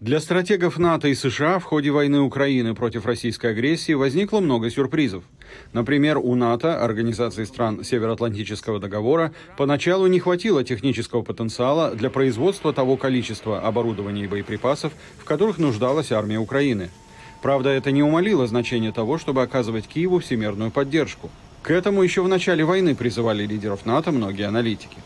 Для стратегов НАТО и США в ходе войны Украины против российской агрессии возникло много сюрпризов. Например, у НАТО, Организации стран Североатлантического договора, поначалу не хватило технического потенциала для производства того количества оборудования и боеприпасов, в которых нуждалась армия Украины. Правда, это не умалило значение того, чтобы оказывать Киеву всемирную поддержку. К этому еще в начале войны призывали лидеров НАТО многие аналитики.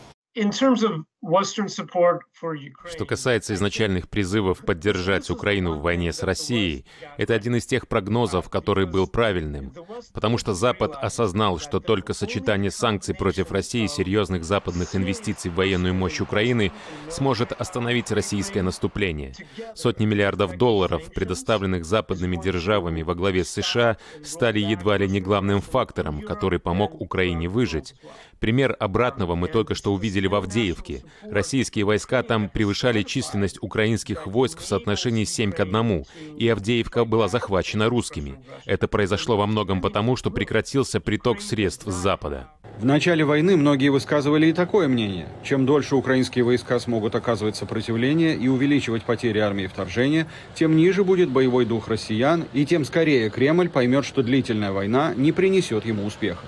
Что касается изначальных призывов поддержать Украину в войне с Россией, это один из тех прогнозов, который был правильным, потому что Запад осознал, что только сочетание санкций против России и серьезных западных инвестиций в военную мощь Украины сможет остановить российское наступление. Сотни миллиардов долларов, предоставленных западными державами во главе с США, стали едва ли не главным фактором, который помог Украине выжить. Пример обратного мы только что увидели в Авдеевке. Российские войска там превышали численность украинских войск в соотношении 7 к 1, и Авдеевка была захвачена русскими. Это произошло во многом потому, что прекратился приток средств с Запада. В начале войны многие высказывали и такое мнение. Чем дольше украинские войска смогут оказывать сопротивление и увеличивать потери армии вторжения, тем ниже будет боевой дух россиян, и тем скорее Кремль поймет, что длительная война не принесет ему успеха.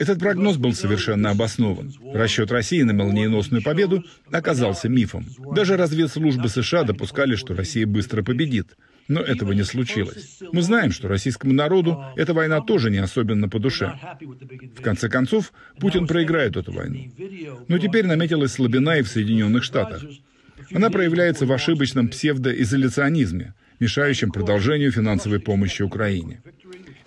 Этот прогноз был совершенно обоснован. Расчет России на молниеносную победу оказался мифом. Даже разведслужбы США допускали, что Россия быстро победит. Но этого не случилось. Мы знаем, что российскому народу эта война тоже не особенно по душе. В конце концов, Путин проиграет эту войну. Но теперь наметилась слабина и в Соединенных Штатах. Она проявляется в ошибочном псевдоизоляционизме, мешающем продолжению финансовой помощи Украине.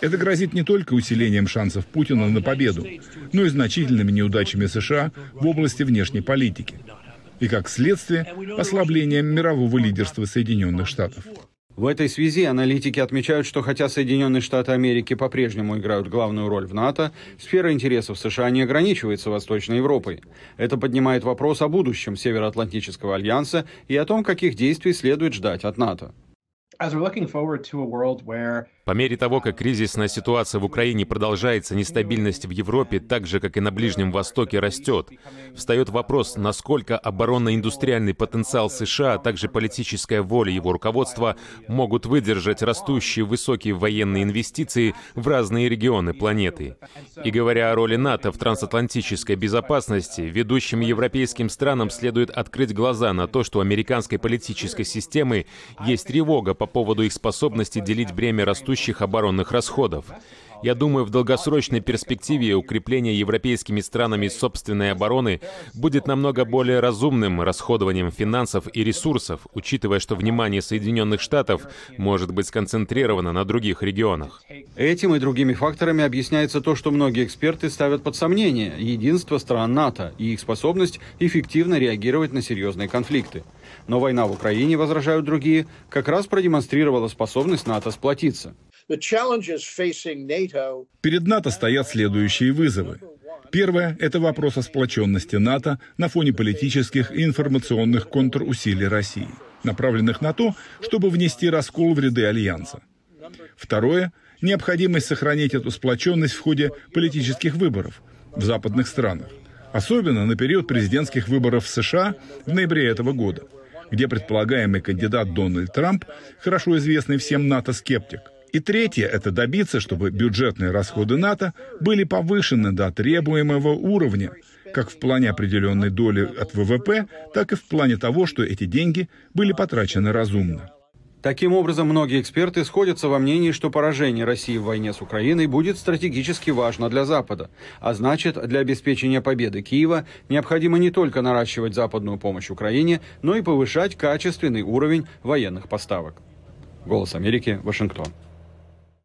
Это грозит не только усилением шансов Путина на победу, но и значительными неудачами США в области внешней политики. И, как следствие, ослаблением мирового лидерства Соединенных Штатов. В этой связи аналитики отмечают, что хотя Соединенные Штаты Америки по-прежнему играют главную роль в НАТО, сфера интересов США не ограничивается Восточной Европой. Это поднимает вопрос о будущем Североатлантического альянса и о том, каких действий следует ждать от НАТО. По мере того, как кризисная ситуация в Украине продолжается, нестабильность в Европе, так же, как и на Ближнем Востоке, растет. Встает вопрос, насколько оборонно-индустриальный потенциал США, а также политическая воля его руководства могут выдержать растущие высокие военные инвестиции в разные регионы планеты. И говоря о роли НАТО в трансатлантической безопасности, ведущим европейским странам следует открыть глаза на то, что у американской политической системы есть тревога по поводу их способности делить бремя растущих оборонных расходов. Я думаю, в долгосрочной перспективе укрепление европейскими странами собственной обороны будет намного более разумным расходованием финансов и ресурсов, учитывая, что внимание Соединенных Штатов может быть сконцентрировано на других регионах. Этим и другими факторами объясняется то, что многие эксперты ставят под сомнение единство стран НАТО и их способность эффективно реагировать на серьезные конфликты. Но война в Украине, возражают другие, как раз продемонстрировала способность НАТО сплотиться. Перед НАТО стоят следующие вызовы. Первое – это вопрос о сплоченности НАТО на фоне политических и информационных контрусилий России, направленных на то, чтобы внести раскол в ряды Альянса. Второе – необходимость сохранить эту сплоченность в ходе политических выборов в западных странах, особенно на период президентских выборов в США в ноябре этого года, где предполагаемый кандидат Дональд Трамп, хорошо известный всем НАТО-скептик, и третье – это добиться, чтобы бюджетные расходы НАТО были повышены до требуемого уровня, как в плане определенной доли от ВВП, так и в плане того, что эти деньги были потрачены разумно. Таким образом, многие эксперты сходятся во мнении, что поражение России в войне с Украиной будет стратегически важно для Запада. А значит, для обеспечения победы Киева необходимо не только наращивать западную помощь Украине, но и повышать качественный уровень военных поставок. Голос Америки, Вашингтон.